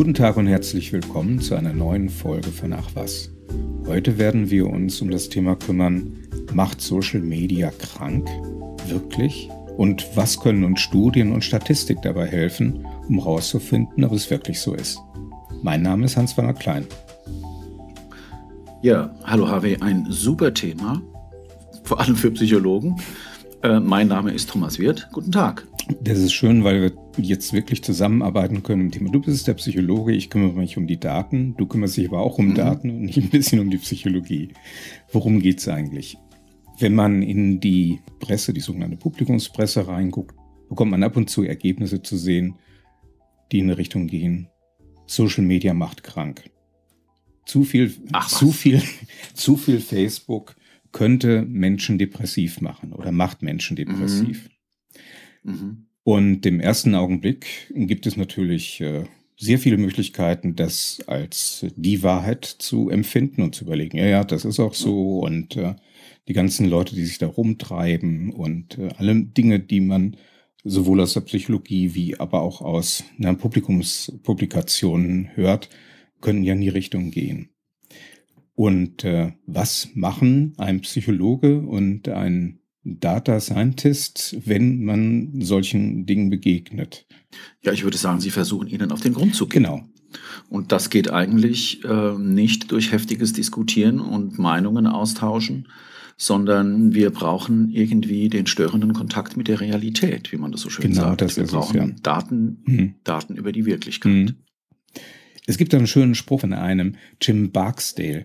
Guten Tag und herzlich willkommen zu einer neuen Folge von Ach was. Heute werden wir uns um das Thema kümmern, macht Social Media krank? Wirklich? Und was können uns Studien und Statistik dabei helfen, um herauszufinden, ob es wirklich so ist? Mein Name ist Hans-Werner Klein. Ja, hallo Harvey, ein super Thema, vor allem für Psychologen. Äh, mein Name ist Thomas Wirth. Guten Tag. Das ist schön, weil wir jetzt wirklich zusammenarbeiten können im Thema. Du bist der Psychologe, ich kümmere mich um die Daten, du kümmerst dich aber auch um mhm. Daten und nicht ein bisschen um die Psychologie. Worum geht es eigentlich? Wenn man in die Presse, die sogenannte Publikumspresse reinguckt, bekommt man ab und zu Ergebnisse zu sehen, die in eine Richtung gehen. Social Media macht krank. Zu viel, Ach, zu viel, zu viel Facebook könnte Menschen depressiv machen oder macht Menschen depressiv. Mhm. Mhm. Und im ersten Augenblick gibt es natürlich äh, sehr viele Möglichkeiten, das als die Wahrheit zu empfinden und zu überlegen, ja, ja, das ist auch so und äh, die ganzen Leute, die sich da rumtreiben und äh, alle Dinge, die man sowohl aus der Psychologie wie aber auch aus einer Publikumspublikationen hört, können ja in die Richtung gehen. Und äh, was machen ein Psychologe und ein Data Scientist, wenn man solchen Dingen begegnet? Ja, ich würde sagen, Sie versuchen ihnen auf den Grund zu gehen. Genau. Und das geht eigentlich äh, nicht durch heftiges Diskutieren und Meinungen austauschen, sondern wir brauchen irgendwie den störenden Kontakt mit der Realität, wie man das so schön genau, sagt. Das wir brauchen es, ja. Daten, mhm. Daten über die Wirklichkeit. Mhm. Es gibt einen schönen Spruch von einem Jim Barksdale.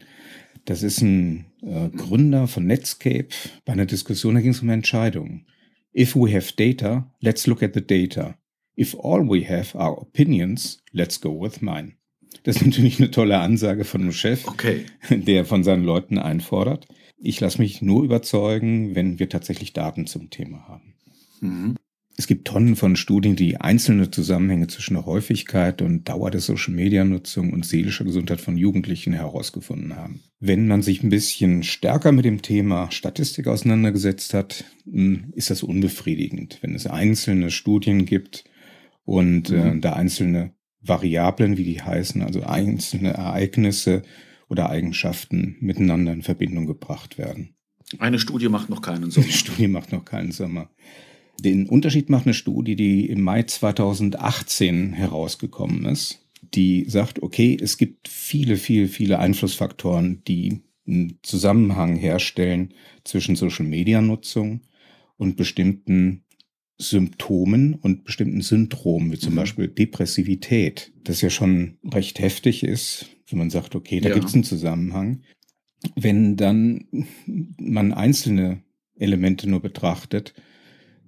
Das ist ein äh, Gründer von Netscape bei einer Diskussion, da ging es um Entscheidungen. If we have data, let's look at the data. If all we have are opinions, let's go with mine. Das ist natürlich eine tolle Ansage von einem Chef, okay. der von seinen Leuten einfordert. Ich lasse mich nur überzeugen, wenn wir tatsächlich Daten zum Thema haben. Mhm. Es gibt Tonnen von Studien, die einzelne Zusammenhänge zwischen der Häufigkeit und Dauer der Social-Media-Nutzung und seelischer Gesundheit von Jugendlichen herausgefunden haben. Wenn man sich ein bisschen stärker mit dem Thema Statistik auseinandergesetzt hat, hm, ist das unbefriedigend. Wenn es einzelne Studien gibt und äh, mhm. äh, da einzelne Variablen, wie die heißen, also einzelne Ereignisse oder Eigenschaften miteinander in Verbindung gebracht werden. Eine Studie macht noch keinen Sommer. Eine Studie macht noch keinen Sommer. Den Unterschied macht eine Studie, die im Mai 2018 herausgekommen ist, die sagt, okay, es gibt viele, viele, viele Einflussfaktoren, die einen Zusammenhang herstellen zwischen Social-Media-Nutzung und bestimmten Symptomen und bestimmten Syndromen, wie zum mhm. Beispiel Depressivität, das ja schon recht heftig ist, wenn man sagt, okay, da ja. gibt es einen Zusammenhang. Wenn dann man einzelne Elemente nur betrachtet,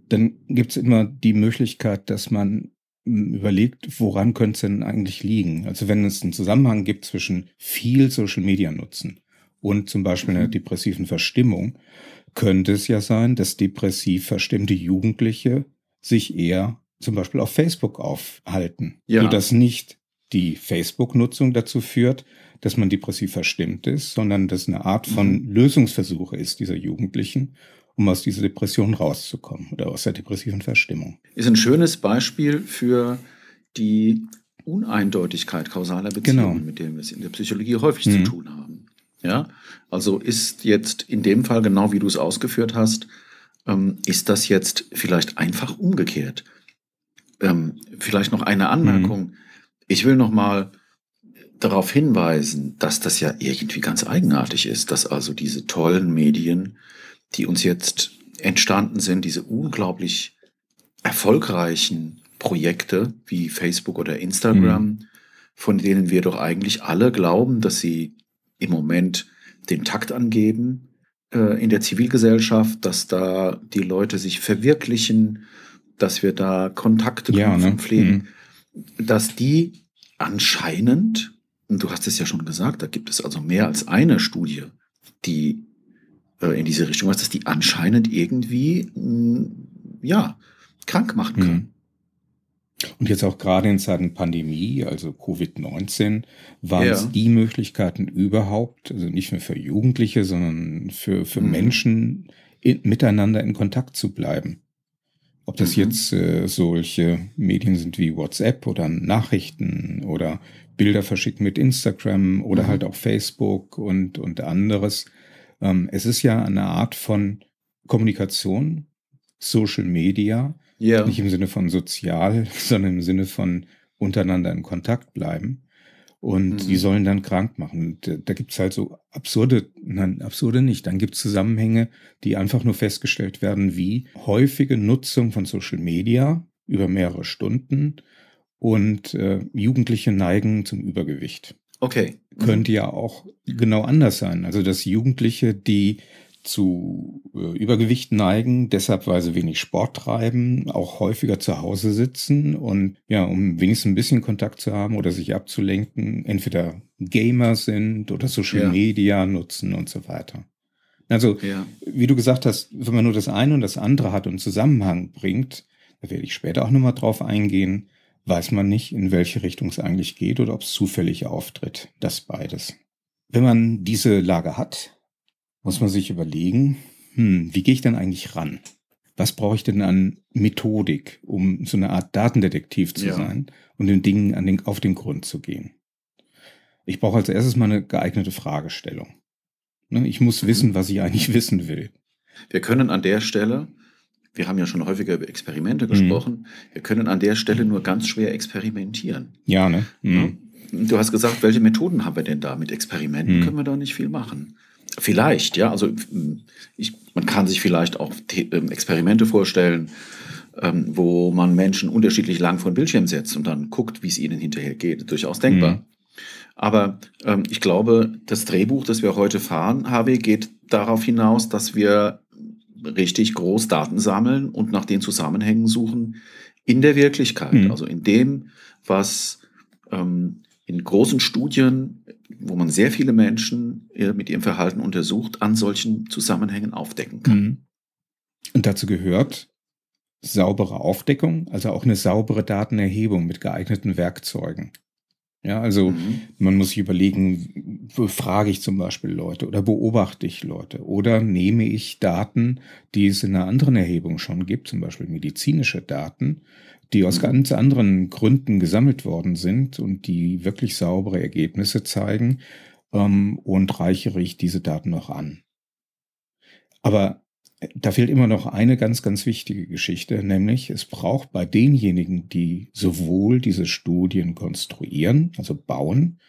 dann gibt es immer die Möglichkeit, dass man hm, überlegt, woran könnte es denn eigentlich liegen? Also wenn es einen Zusammenhang gibt zwischen viel Social Media Nutzen und zum Beispiel einer mhm. depressiven Verstimmung, könnte es ja sein, dass depressiv verstimmte Jugendliche sich eher zum Beispiel auf Facebook aufhalten, ja. sodass nicht die Facebook-Nutzung dazu führt, dass man depressiv verstimmt ist, sondern dass eine Art von mhm. Lösungsversuche ist dieser Jugendlichen um aus dieser Depression rauszukommen oder aus der depressiven Verstimmung. Ist ein schönes Beispiel für die Uneindeutigkeit kausaler Beziehungen, genau. mit denen wir es in der Psychologie häufig mhm. zu tun haben. Ja, also ist jetzt in dem Fall genau wie du es ausgeführt hast, ähm, ist das jetzt vielleicht einfach umgekehrt. Ähm, vielleicht noch eine Anmerkung. Mhm. Ich will noch mal darauf hinweisen, dass das ja irgendwie ganz eigenartig ist, dass also diese tollen Medien die uns jetzt entstanden sind, diese unglaublich erfolgreichen Projekte wie Facebook oder Instagram, mhm. von denen wir doch eigentlich alle glauben, dass sie im Moment den Takt angeben äh, in der Zivilgesellschaft, dass da die Leute sich verwirklichen, dass wir da Kontakte ja, ne? pflegen, mhm. dass die anscheinend du hast es ja schon gesagt, da gibt es also mehr als eine Studie, die in diese Richtung was, dass die anscheinend irgendwie, mm, ja, krank machen können. Mhm. Und jetzt auch gerade in Zeiten Pandemie, also Covid-19, waren ja. es die Möglichkeiten überhaupt, also nicht nur für Jugendliche, sondern für, für mhm. Menschen in, miteinander in Kontakt zu bleiben. Ob das mhm. jetzt äh, solche Medien sind wie WhatsApp oder Nachrichten oder Bilder verschicken mit Instagram oder mhm. halt auch Facebook und, und anderes. Ähm, es ist ja eine Art von Kommunikation, Social Media, ja. nicht im Sinne von sozial, sondern im Sinne von untereinander in Kontakt bleiben. Und mhm. die sollen dann krank machen. Und äh, da gibt's halt so absurde, nein, absurde nicht. Dann gibt's Zusammenhänge, die einfach nur festgestellt werden, wie häufige Nutzung von Social Media über mehrere Stunden und äh, Jugendliche neigen zum Übergewicht. Okay. Mhm. Könnte ja auch genau anders sein. Also dass Jugendliche, die zu äh, Übergewicht neigen, deshalb weil sie wenig Sport treiben, auch häufiger zu Hause sitzen und ja, um wenigstens ein bisschen Kontakt zu haben oder sich abzulenken, entweder Gamer sind oder Social ja. Media nutzen und so weiter. Also, ja. wie du gesagt hast, wenn man nur das eine und das andere hat und Zusammenhang bringt, da werde ich später auch nochmal drauf eingehen, weiß man nicht, in welche Richtung es eigentlich geht oder ob es zufällig auftritt. Das beides. Wenn man diese Lage hat, muss man sich überlegen, hm, wie gehe ich denn eigentlich ran? Was brauche ich denn an Methodik, um so eine Art Datendetektiv zu ja. sein und den Dingen an den, auf den Grund zu gehen? Ich brauche als erstes mal eine geeignete Fragestellung. Ne, ich muss mhm. wissen, was ich eigentlich wissen will. Wir können an der Stelle wir haben ja schon häufiger über Experimente mhm. gesprochen. Wir können an der Stelle nur ganz schwer experimentieren. Ja, ne? Mhm. Du hast gesagt, welche Methoden haben wir denn da? Mit Experimenten mhm. können wir da nicht viel machen. Vielleicht, ja. Also ich, man kann sich vielleicht auch ähm, Experimente vorstellen, ähm, wo man Menschen unterschiedlich lang vor den Bildschirm setzt und dann guckt, wie es ihnen hinterher geht. Durchaus denkbar. Mhm. Aber ähm, ich glaube, das Drehbuch, das wir heute fahren, HW, geht darauf hinaus, dass wir richtig groß Daten sammeln und nach den Zusammenhängen suchen in der Wirklichkeit, mhm. also in dem, was ähm, in großen Studien, wo man sehr viele Menschen äh, mit ihrem Verhalten untersucht, an solchen Zusammenhängen aufdecken kann. Mhm. Und dazu gehört saubere Aufdeckung, also auch eine saubere Datenerhebung mit geeigneten Werkzeugen. Ja, also mhm. man muss sich überlegen, frage ich zum Beispiel Leute oder beobachte ich Leute oder nehme ich Daten, die es in einer anderen Erhebung schon gibt, zum Beispiel medizinische Daten, die aus mhm. ganz anderen Gründen gesammelt worden sind und die wirklich saubere Ergebnisse zeigen ähm, und reichere ich diese Daten noch an. Aber da fehlt immer noch eine ganz, ganz wichtige Geschichte, nämlich es braucht bei denjenigen, die sowohl diese Studien konstruieren, also bauen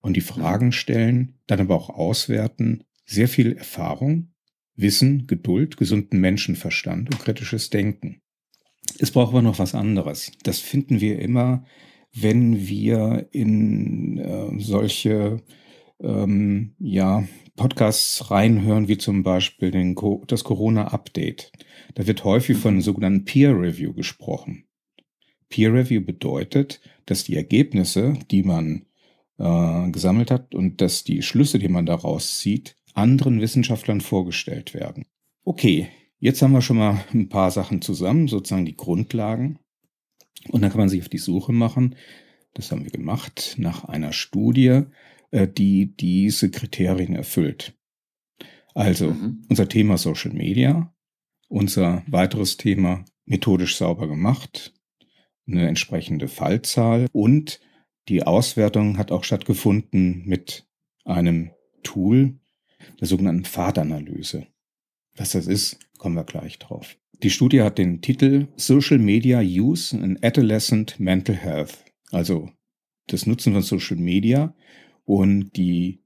und die Fragen stellen, dann aber auch auswerten, sehr viel Erfahrung, Wissen, Geduld, gesunden Menschenverstand und kritisches Denken. Es braucht aber noch was anderes. Das finden wir immer, wenn wir in äh, solche ähm, ja, Podcasts reinhören, wie zum Beispiel den, das Corona-Update. Da wird häufig von sogenannten Peer Review gesprochen. Peer Review bedeutet, dass die Ergebnisse, die man äh, gesammelt hat und dass die Schlüsse, die man daraus zieht, anderen Wissenschaftlern vorgestellt werden. Okay, jetzt haben wir schon mal ein paar Sachen zusammen, sozusagen die Grundlagen. Und dann kann man sich auf die Suche machen. Das haben wir gemacht nach einer Studie, äh, die diese Kriterien erfüllt. Also mhm. unser Thema Social Media, unser weiteres Thema methodisch sauber gemacht, eine entsprechende Fallzahl und die Auswertung hat auch stattgefunden mit einem Tool, der sogenannten Pfadanalyse. Was das ist, kommen wir gleich drauf. Die Studie hat den Titel Social Media Use in Adolescent Mental Health, also das Nutzen von Social Media und die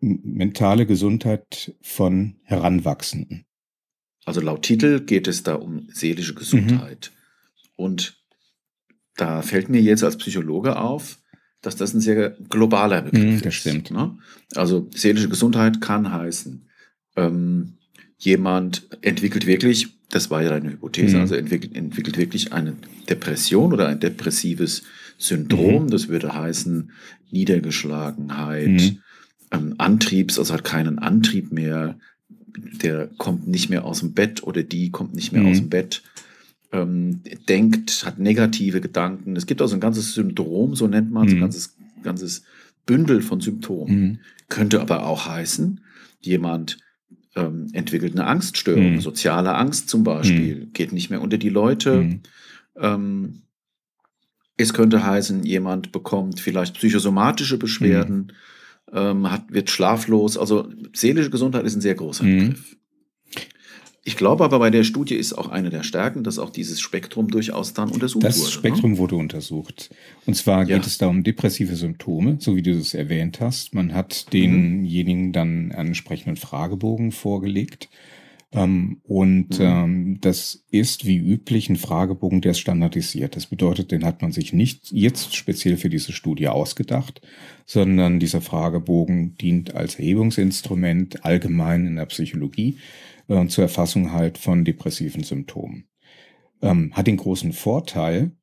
mentale Gesundheit von Heranwachsenden. Also laut Titel geht es da um seelische Gesundheit. Mhm. Und da fällt mir jetzt als Psychologe auf, dass das ein sehr globaler Begriff mhm, das stimmt. Ne? Also seelische Gesundheit kann heißen, ähm, jemand entwickelt wirklich, das war ja eine Hypothese, mhm. also entwickelt, entwickelt wirklich eine Depression oder ein depressives Syndrom, mhm. das würde heißen Niedergeschlagenheit, mhm. ähm, Antriebs, also hat keinen Antrieb mehr, der kommt nicht mehr aus dem Bett oder die kommt nicht mehr mhm. aus dem Bett, ähm, denkt, hat negative Gedanken. Es gibt also ein ganzes Syndrom, so nennt man es, ein mhm. ganzes, ganzes Bündel von Symptomen. Mhm. Könnte aber auch heißen, jemand ähm, entwickelt eine Angststörung, mhm. soziale Angst zum Beispiel, mhm. geht nicht mehr unter die Leute. Mhm. Ähm, es könnte heißen, jemand bekommt vielleicht psychosomatische Beschwerden, mhm. ähm, hat, wird schlaflos. Also seelische Gesundheit ist ein sehr großer mhm. Begriff. Ich glaube aber, bei der Studie ist auch eine der Stärken, dass auch dieses Spektrum durchaus dann untersucht das wurde. Das ne? Spektrum ne? wurde untersucht. Und zwar ja. geht es da um depressive Symptome, so wie du es erwähnt hast. Man hat denjenigen dann einen entsprechenden Fragebogen vorgelegt. Ähm, und mhm. ähm, das ist wie üblich ein Fragebogen, der ist standardisiert. Das bedeutet, den hat man sich nicht jetzt speziell für diese Studie ausgedacht, sondern dieser Fragebogen dient als Erhebungsinstrument allgemein in der Psychologie äh, zur Erfassung halt von depressiven Symptomen. Ähm, hat den großen Vorteil,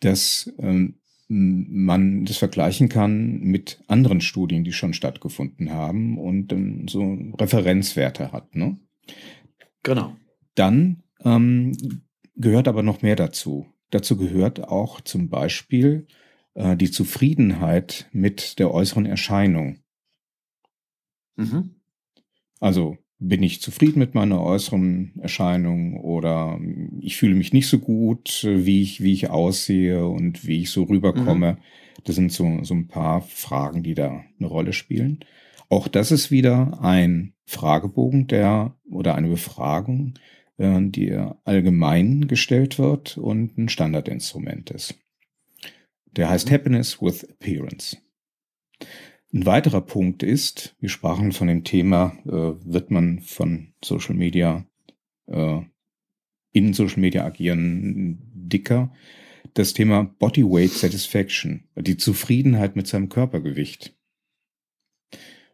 dass ähm, man das vergleichen kann mit anderen Studien, die schon stattgefunden haben und ähm, so Referenzwerte hat. Ne? Genau. Dann ähm, gehört aber noch mehr dazu. Dazu gehört auch zum Beispiel äh, die Zufriedenheit mit der äußeren Erscheinung. Mhm. Also bin ich zufrieden mit meiner äußeren Erscheinung oder ich fühle mich nicht so gut, wie ich, wie ich aussehe und wie ich so rüberkomme. Mhm. Das sind so, so ein paar Fragen, die da eine Rolle spielen. Auch das ist wieder ein Fragebogen, der oder eine Befragung, äh, die allgemein gestellt wird und ein Standardinstrument ist. Der heißt mhm. Happiness with Appearance. Ein weiterer Punkt ist, wir sprachen von dem Thema, äh, wird man von Social Media, äh, in Social Media agieren, dicker. Das Thema Body Weight Satisfaction, die Zufriedenheit mit seinem Körpergewicht.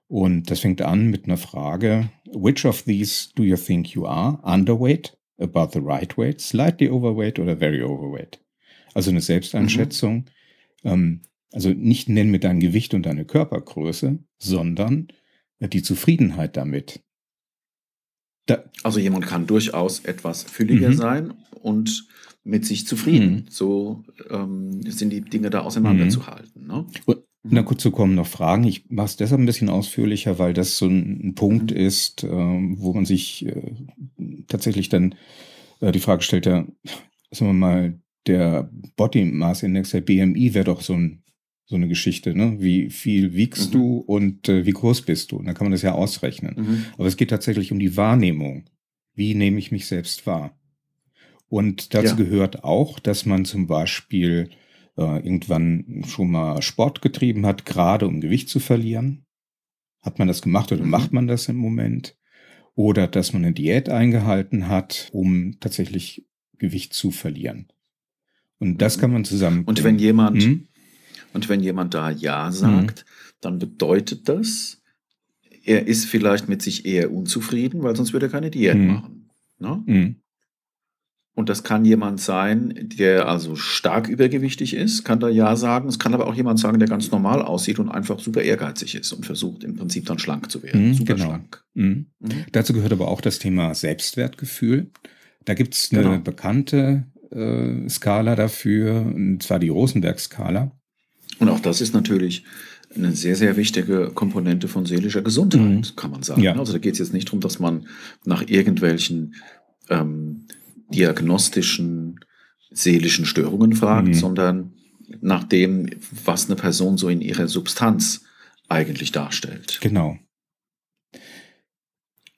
Und das fängt an mit einer Frage, which of these do you think you are? Underweight, about the right weight, slightly overweight oder very overweight? Also eine Selbsteinschätzung. Mhm. Ähm, also nicht nennen mit deinem Gewicht und deiner Körpergröße, sondern die Zufriedenheit damit. Da also jemand kann durchaus etwas fülliger mhm. sein und mit sich zufrieden. Mhm. So ähm, sind die Dinge da auseinanderzuhalten. Ne? Und, na gut, zu kommen noch Fragen. Ich mache es deshalb ein bisschen ausführlicher, weil das so ein, Punkt mhm. ist, äh, wo man sich äh, tatsächlich dann äh, die Frage stellt, ja, sagen wir mal, der Body Mass Index, der BMI, wäre doch so ein so eine Geschichte, ne? Wie viel wiegst mhm. du und äh, wie groß bist du? Und dann kann man das ja ausrechnen. Mhm. Aber es geht tatsächlich um die Wahrnehmung. Wie nehme ich mich selbst wahr? Und dazu ja. gehört auch, dass man zum Beispiel äh, irgendwann schon mal Sport getrieben hat, gerade um Gewicht zu verlieren. Hat man das gemacht oder mhm. macht man das im Moment? Oder dass man eine Diät eingehalten hat, um tatsächlich Gewicht zu verlieren. Und das mhm. kann man zusammen. Und wenn jemand, hm? Und wenn jemand da Ja sagt, mhm. dann bedeutet das, er ist vielleicht mit sich eher unzufrieden, weil sonst würde er keine Diät mhm. machen. Ne? Und das kann jemand sein, der also stark übergewichtig ist, kann da Ja sagen. Es kann aber auch jemand sagen, der ganz normal aussieht und einfach super ehrgeizig ist und versucht im Prinzip dann schlank zu werden. Mhm, super genau. schlank. Mhm. Mhm. Dazu gehört aber auch das Thema Selbstwertgefühl. Da gibt es eine genau. bekannte äh, Skala dafür, und zwar die Rosenberg-Skala. Und auch das ist natürlich eine sehr, sehr wichtige Komponente von seelischer Gesundheit, mhm. kann man sagen. Ja. Also da geht es jetzt nicht darum, dass man nach irgendwelchen ähm, diagnostischen seelischen Störungen fragt, mhm. sondern nach dem, was eine Person so in ihrer Substanz eigentlich darstellt. Genau.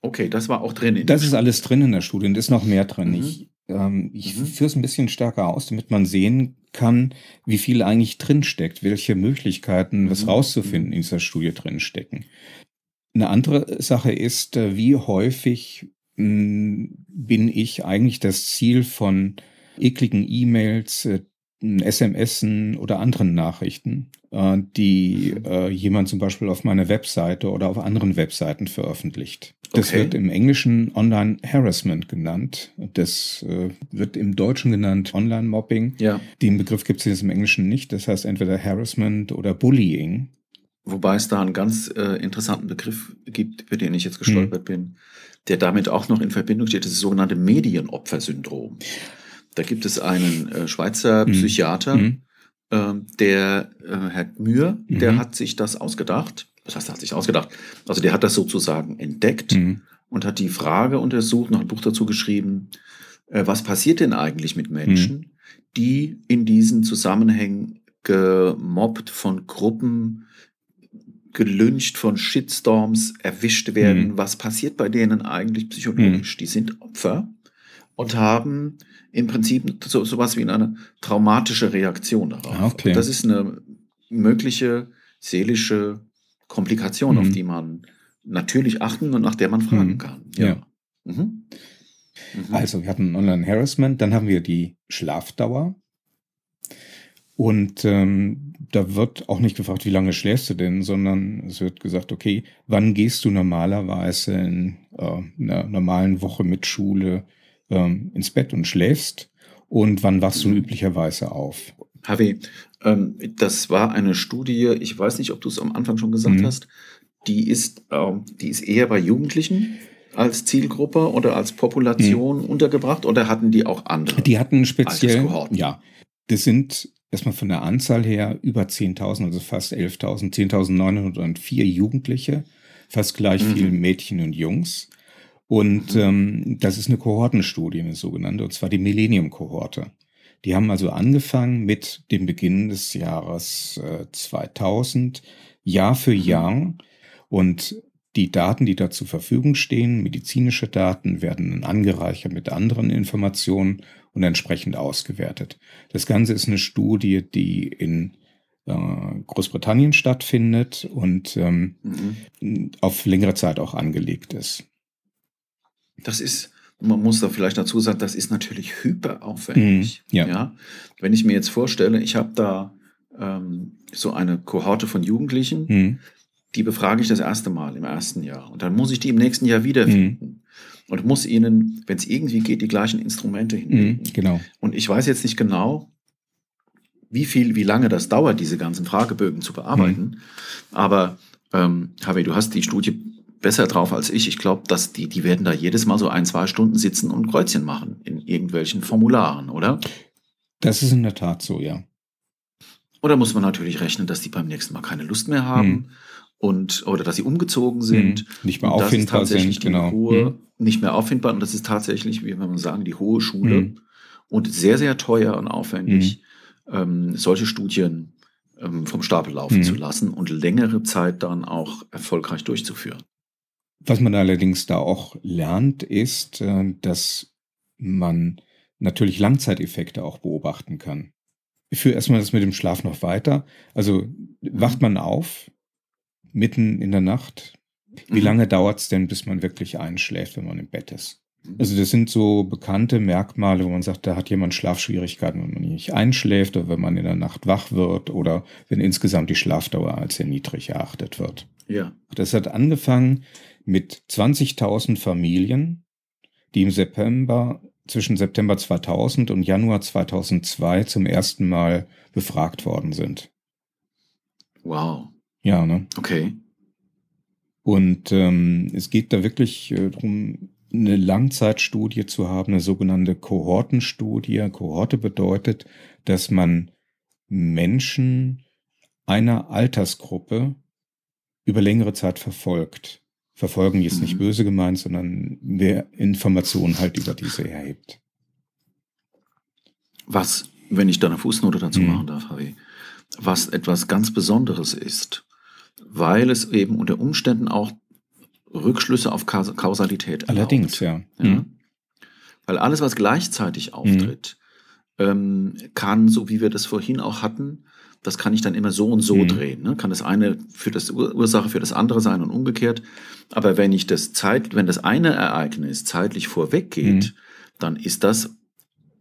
Okay, das war auch drin. das ist alles drin in der Studie und ist noch mehr drin. Mhm. Ich, ähm, ich mhm. führe es ein bisschen stärker aus, damit man sehen kann, wie viel eigentlich drinsteckt, welche Möglichkeiten, mhm. was rauszufinden in dieser Studie drinstecken. Eine andere Sache ist, äh, wie häufig bin ich eigentlich das Ziel von ekligen E-Mails, äh, SMS oder anderen Nachrichten. äh, die äh, jemand zum Beispiel auf meiner Webseite oder auf anderen Webseiten veröffentlicht. Das Okay. wird im Englischen Online Harassment genannt. Das wird im Deutschen genannt Online Mobbing. Ja. Den Begriff gibt es jetzt im Englischen nicht. Das heißt entweder Harassment oder Bullying. Wobei es da einen ganz äh, interessanten Begriff gibt, über den ich jetzt Hm. gestolpert bin, der damit auch noch in Verbindung steht, das das sogenannte Medienopfersyndrom. Da gibt es einen äh, Schweizer Hm. Psychiater, Mhm. ähm, der äh, Herr Mühr, der Mhm. hat sich das ausgedacht. Was heißt, er hat sich ausgedacht? Also der hat das sozusagen entdeckt Mhm. und hat die Frage untersucht, noch ein Buch dazu geschrieben, äh, was passiert denn eigentlich mit Menschen, die in diesen Zusammenhängen gemobbt von Gruppen, gelyncht von Shitstorms erwischt werden. Mhm. Was passiert bei denen eigentlich psychologisch? Die sind Opfer und haben im Prinzip so sowas wie eine traumatische Reaktion darauf. Ah, okay. Das ist eine mögliche seelische Komplikation, auf Mhm. die man natürlich achten und nach der man fragen Mhm. kann. Ja. Mhm. Mhm. Also wir hatten Online Harassment, dann haben wir die Schlafdauer. Und ähm, da wird auch nicht gefragt, wie lange schläfst du denn, sondern es wird gesagt, okay, wann gehst du normalerweise in äh, einer normalen Woche mit Schule ähm, ins Bett und schläfst und wann wachst du Mhm. üblicherweise auf? Harvey, ähm, das war eine Studie, ich weiß nicht, ob du es am Anfang schon gesagt Mhm. hast, die ist, ähm, die ist eher bei Jugendlichen als Zielgruppe oder als Population untergebracht oder hatten die auch andere? Mhm. Die hatten speziell, ja, das sind erstmal von der Anzahl her über 10.000, also fast 11.000, 10.904 Jugendliche, fast gleich Mhm. viel Mädchen und Jungs. Und Mhm. ähm, das ist eine Kohortenstudie, eine sogenannte, und zwar die Millennium-Kohorte. Die haben also angefangen mit dem Beginn des Jahres äh, 2000, Jahr für Mhm. Jahr. Und die Daten, die da zur Verfügung stehen, medizinische Daten, werden angereichert mit anderen Informationen und entsprechend ausgewertet. Das Ganze ist eine Studie, die in äh, Großbritannien stattfindet und ähm, Mhm. auf längere Zeit auch angelegt ist. Das ist, man muss da vielleicht dazu sagen, das ist natürlich hyperaufwendig. Mhm, ja. Wenn ich mir jetzt vorstelle, ich habe da ähm, so eine Kohorte von Jugendlichen, Hm. die befrage ich das erste Mal im ersten Jahr. Und dann muss ich die im nächsten Jahr wiederfinden. Und muss ihnen, wenn es irgendwie geht, die gleichen Instrumente hinlegen. Hm. Genau. Und ich weiß jetzt nicht genau, wie viel, wie lange das dauert, diese ganzen Fragebögen zu bearbeiten. Aber ähm, Harvey, du hast die Studie besser drauf als ich. Ich glaube, dass die, die werden da jedes Mal so ein, zwei Stunden sitzen und Kreuzchen machen in irgendwelchen Formularen, oder? Das ist in der Tat so, ja. Oder muss man natürlich rechnen, dass die beim nächsten Mal keine Lust mehr haben Hm. und oder dass sie umgezogen sind. Hm. Nicht mehr auffindbar tatsächlich sind, die genau. Hohe, Hm. Nicht mehr auffindbar und das ist tatsächlich, wie man sagen, die hohe Schule Hm. und sehr, sehr teuer und aufwendig, ähm, solche Studien ähm, vom Stapel laufen Hm. zu lassen und längere Zeit dann auch erfolgreich durchzuführen. Was man allerdings da auch lernt, ist, äh, dass man natürlich Langzeiteffekte auch beobachten kann. Ich führe erstmal das mit dem Schlaf noch weiter. Also wacht man auf mitten in der Nacht? Wie Mhm. lange dauert es denn, bis man wirklich einschläft, wenn man im Bett ist? Also das sind so bekannte Merkmale, wo man sagt, da hat jemand Schlafschwierigkeiten, wenn man nicht einschläft oder wenn man in der Nacht wach wird oder wenn insgesamt die Schlafdauer als sehr niedrig erachtet wird. Ja. Das hat angefangen mit 20.000 Familien, die im September, zwischen September 2000 und Januar 2002 zum ersten Mal befragt worden sind. Wow. Ja, ne? Okay. Und ähm, es geht da wirklich äh, darum, eine Langzeitstudie zu haben, eine sogenannte Kohortenstudie. Kohorte bedeutet, dass man Menschen einer Altersgruppe über längere Zeit verfolgt. Verfolgen ist nicht Mhm. böse gemeint, sondern wer Informationen halt über diese erhebt. Was, wenn ich da eine Fußnote dazu Mhm. machen darf, Harvey, was etwas ganz Besonderes ist, weil es eben unter Umständen auch Rückschlüsse auf Kaus- Kausalität erlaubt. Allerdings, ja. Ja? Mhm. Weil alles, was gleichzeitig auftritt, ähm, kann, so wie wir das vorhin auch hatten, das kann ich dann immer so und so Mhm. drehen. Ne? Kann das eine für das Ur Ursache für das andere sein und umgekehrt. Aber wenn ich das Zeit, wenn das eine Ereignis zeitlich vorweggeht, Mhm. dann ist das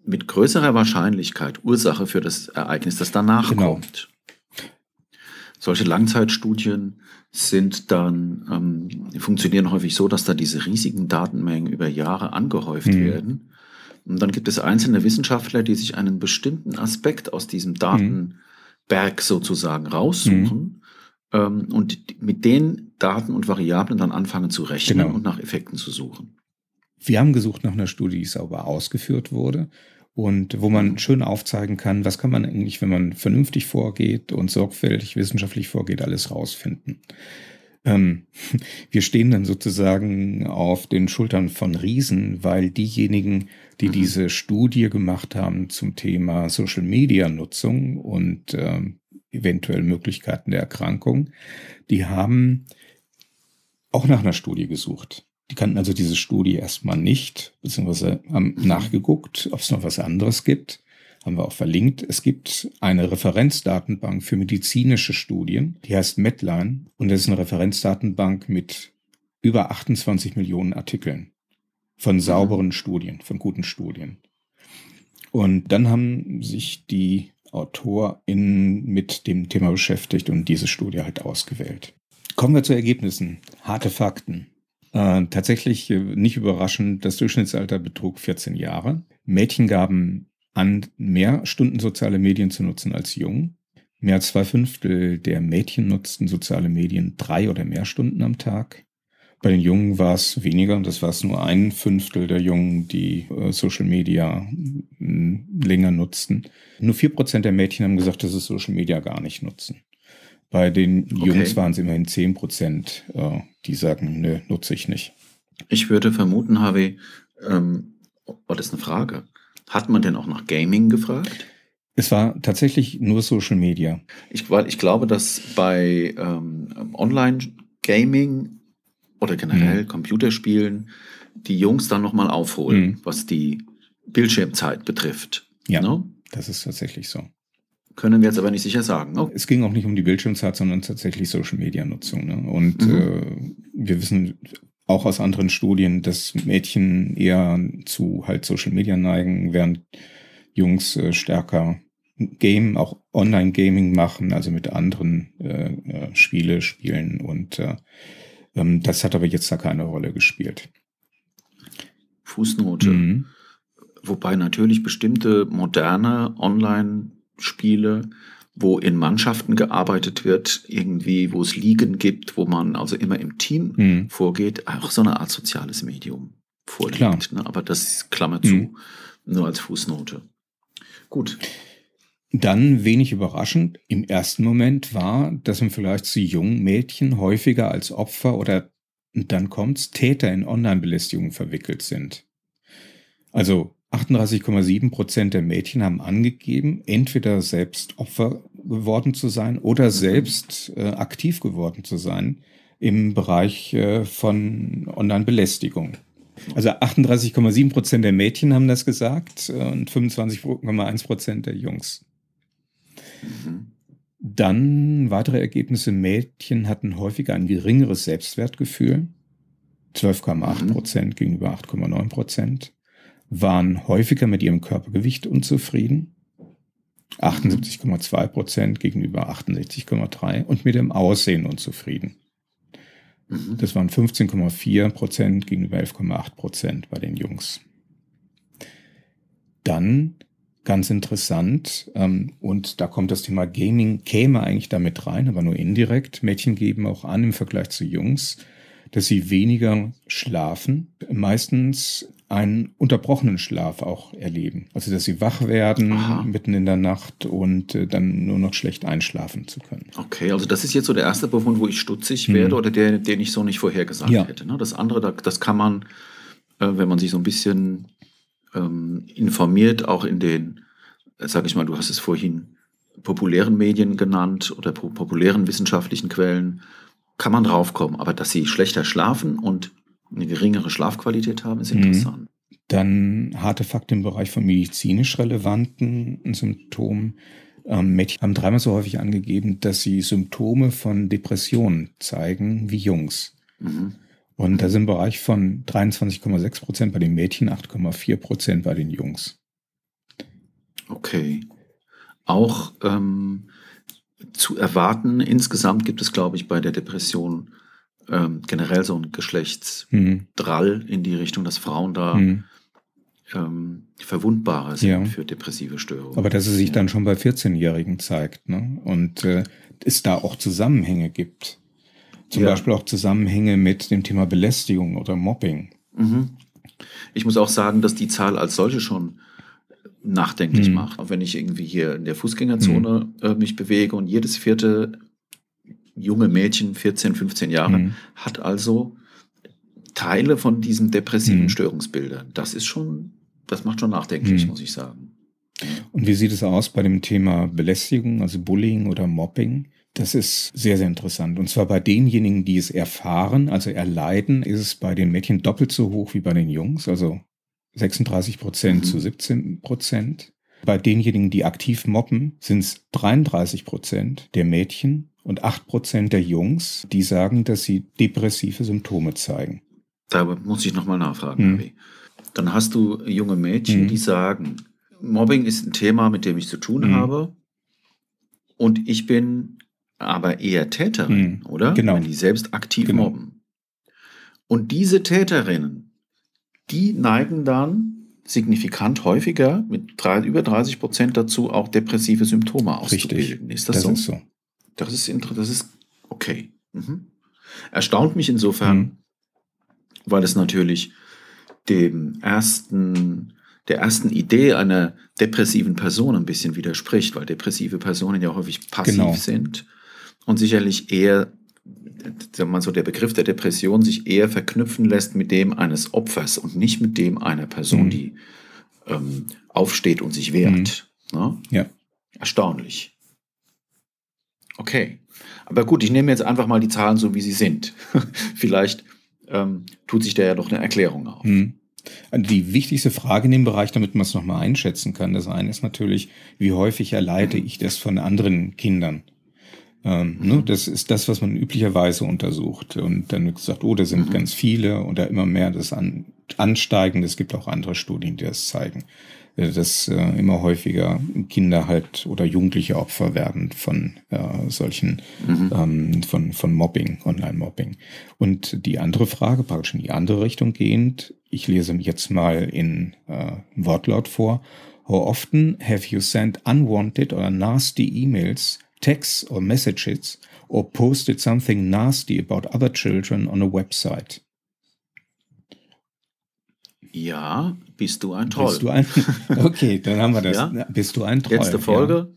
mit größerer Wahrscheinlichkeit Ursache für das Ereignis, das danach Genau. kommt. Solche Langzeitstudien sind dann, ähm, funktionieren häufig so, dass da diese riesigen Datenmengen über Jahre angehäuft mhm. werden. Und dann gibt es einzelne Wissenschaftler, die sich einen bestimmten Aspekt aus diesem Datenberg sozusagen raussuchen mhm. ähm, und mit den Daten und Variablen dann anfangen zu rechnen genau. und nach Effekten zu suchen. Wir haben gesucht nach einer Studie, die sauber ausgeführt wurde und wo man schön aufzeigen kann, was kann man eigentlich, wenn man vernünftig vorgeht und sorgfältig wissenschaftlich vorgeht, alles rausfinden. Ähm, wir stehen dann sozusagen auf den Schultern von Riesen, weil diejenigen, die mhm. diese Studie gemacht haben zum Thema Social Media Nutzung und ähm, eventuell Möglichkeiten der Erkrankung, die haben auch nach einer Studie gesucht. Die kannten also diese Studie erstmal nicht, beziehungsweise haben nachgeguckt, ob es noch was anderes gibt. Haben wir auch verlinkt. Es gibt eine Referenzdatenbank für medizinische Studien, die heißt Medline und das ist eine Referenzdatenbank mit über 28 Millionen Artikeln von mhm. sauberen Studien, von guten Studien. Und dann haben sich die AutorInnen mit dem Thema beschäftigt und diese Studie halt ausgewählt. Kommen wir zu Ergebnissen. Harte Fakten. Äh, tatsächlich äh, nicht überraschend, das Durchschnittsalter betrug 14 Jahre. Mädchen gaben an, mehr Stunden soziale Medien zu nutzen als Jungen. Mehr als zwei Fünftel der Mädchen nutzten soziale Medien drei oder mehr Stunden am Tag. Bei den Jungen war es weniger und das war es nur ein Fünftel der Jungen, die äh, Social Media länger nutzten. Nur vier Prozent der Mädchen haben gesagt, dass sie Social Media gar nicht nutzen. Bei den okay. Jungs waren es immerhin 10 Prozent, äh, die sagen, nö, nutze ich nicht. Ich würde vermuten, Harvey, ähm, oh, das ist eine Frage. Hat man denn auch nach Gaming gefragt? Es war tatsächlich nur Social Media. Ich, weil ich glaube, dass bei ähm, Online-Gaming oder generell mhm. Computerspielen die Jungs dann nochmal aufholen, mhm. was die Bildschirmzeit betrifft. Ja, no? Ne? das ist tatsächlich so. Können wir jetzt aber nicht sicher sagen. Oh. Es ging auch nicht um die Bildschirmzeit, sondern tatsächlich Social-Media-Nutzung. Ne? Und mhm. äh, wir wissen auch aus anderen Studien, dass Mädchen eher zu halt Social Media neigen, während Jungs äh, stärker Game, auch Online-Gaming machen, also mit anderen äh, äh, Spiele spielen. Und äh, ähm, das hat aber jetzt da keine Rolle gespielt. Fußnote. Mhm. Wobei natürlich bestimmte moderne Online- Spiele, wo in Mannschaften gearbeitet wird, irgendwie, wo es Ligen gibt, wo man also immer im Team mhm. vorgeht, auch so eine Art soziales Medium vorliegt. Ne? Aber das ist Klammer zu, mhm. nur als Fußnote. Gut. Dann wenig überraschend im ersten Moment war, dass im Vergleich zu jungen Mädchen häufiger als Opfer oder dann kommt's Täter in Online-Belästigungen verwickelt sind. Also 38,7 Prozent der Mädchen haben angegeben, entweder selbst Opfer geworden zu sein oder selbst äh, aktiv geworden zu sein im Bereich äh, von Online-Belästigung. Also 38,7 Prozent der Mädchen haben das gesagt äh, und 25,1 Prozent der Jungs. Dann weitere Ergebnisse. Mädchen hatten häufiger ein geringeres Selbstwertgefühl. 12,8 Prozent mhm. gegenüber 8,9 Prozent waren häufiger mit ihrem Körpergewicht unzufrieden. 78,2 Prozent gegenüber 68,3 und mit dem Aussehen unzufrieden. Mhm. Das waren 15,4 Prozent gegenüber 11,8 Prozent bei den Jungs. Dann ganz interessant, ähm, und da kommt das Thema Gaming, käme eigentlich damit rein, aber nur indirekt. Mädchen geben auch an im Vergleich zu Jungs, dass sie weniger schlafen, meistens einen unterbrochenen Schlaf auch erleben. Also dass sie wach werden Aha. mitten in der Nacht und äh, dann nur noch schlecht einschlafen zu können. Okay, also das ist jetzt so der erste Befund, wo ich stutzig hm. werde oder der, den ich so nicht vorhergesagt ja. hätte. Ne? Das andere, das kann man, äh, wenn man sich so ein bisschen ähm, informiert, auch in den, äh, sag ich mal, du hast es vorhin populären Medien genannt oder populären wissenschaftlichen Quellen, kann man draufkommen. Aber dass sie schlechter schlafen und eine geringere Schlafqualität haben, ist mhm. interessant. Dann harte Fakten im Bereich von medizinisch relevanten Symptomen. Ähm, Mädchen haben dreimal so häufig angegeben, dass sie Symptome von Depressionen zeigen wie Jungs. Mhm. Und das im Bereich von 23,6 Prozent bei den Mädchen, 8,4 Prozent bei den Jungs. Okay. Auch ähm, zu erwarten. Insgesamt gibt es, glaube ich, bei der Depression ähm, generell so ein Geschlechtsdrall mhm. in die Richtung, dass Frauen da mhm. ähm, verwundbarer sind ja. für depressive Störungen. Aber dass es sich ja. dann schon bei 14-Jährigen zeigt ne? und äh, es da auch Zusammenhänge gibt. Zum ja. Beispiel auch Zusammenhänge mit dem Thema Belästigung oder Mobbing. Mhm. Ich muss auch sagen, dass die Zahl als solche schon nachdenklich mhm. macht. Auch wenn ich irgendwie hier in der Fußgängerzone mhm. äh, mich bewege und jedes vierte junge Mädchen, 14, 15 Jahre, mhm. hat also Teile von diesen depressiven mhm. Störungsbildern. Das ist schon, das macht schon nachdenklich, mhm. muss ich sagen. Und wie sieht es aus bei dem Thema Belästigung, also Bullying oder Mobbing? Das ist sehr, sehr interessant. Und zwar bei denjenigen, die es erfahren, also erleiden, ist es bei den Mädchen doppelt so hoch wie bei den Jungs, also 36 Prozent mhm. zu 17 Prozent. Bei denjenigen, die aktiv mobben, sind es 33 Prozent der Mädchen und 8 Prozent der Jungs, die sagen, dass sie depressive Symptome zeigen. Da muss ich nochmal nachfragen, mhm. Dann hast du junge Mädchen, mhm. die sagen, Mobbing ist ein Thema, mit dem ich zu tun mhm. habe. Und ich bin aber eher Täterin, mhm. oder? Genau. Wenn die selbst aktiv genau. mobben. Und diese Täterinnen, die neigen dann signifikant häufiger mit drei, über 30 Prozent dazu, auch depressive Symptome auszubilden. Richtig. Ist das, das so? Ist so? Das ist interessant. Das ist okay. Mhm. Erstaunt mich insofern, mhm. weil es natürlich dem ersten, der ersten Idee einer depressiven Person ein bisschen widerspricht, weil depressive Personen ja häufig passiv genau. sind und sicherlich eher, sagen wir so, der Begriff der Depression sich eher verknüpfen lässt mit dem eines Opfers und nicht mit dem einer Person, mhm. die ähm, aufsteht und sich wehrt. Mhm. Ne? Ja. Erstaunlich. Okay. Aber gut, ich nehme jetzt einfach mal die Zahlen so, wie sie sind. Vielleicht ähm, tut sich da ja noch eine Erklärung auf. Mhm. Die wichtigste Frage in dem Bereich, damit man es nochmal einschätzen kann, das eine ist natürlich, wie häufig erleide ich das von anderen Kindern? Ähm, ne, mhm. Das ist das, was man üblicherweise untersucht. Und dann wird gesagt, oh, da sind mhm. ganz viele oder immer mehr das an, ansteigend. Es gibt auch andere Studien, die das zeigen, dass äh, immer häufiger Kinder halt oder Jugendliche Opfer werden von äh, solchen, mhm. ähm, von, von Mobbing, Online-Mobbing. Und die andere Frage, praktisch in die andere Richtung gehend, ich lese jetzt mal in äh, Wortlaut vor. How often have you sent unwanted or nasty emails texts or messages or posted something nasty about other children on a website. Ja, bist du ein Troll. Bist du ein, okay, dann haben wir das. Ja? Bist du ein Troll? Letzte Folge. Ja.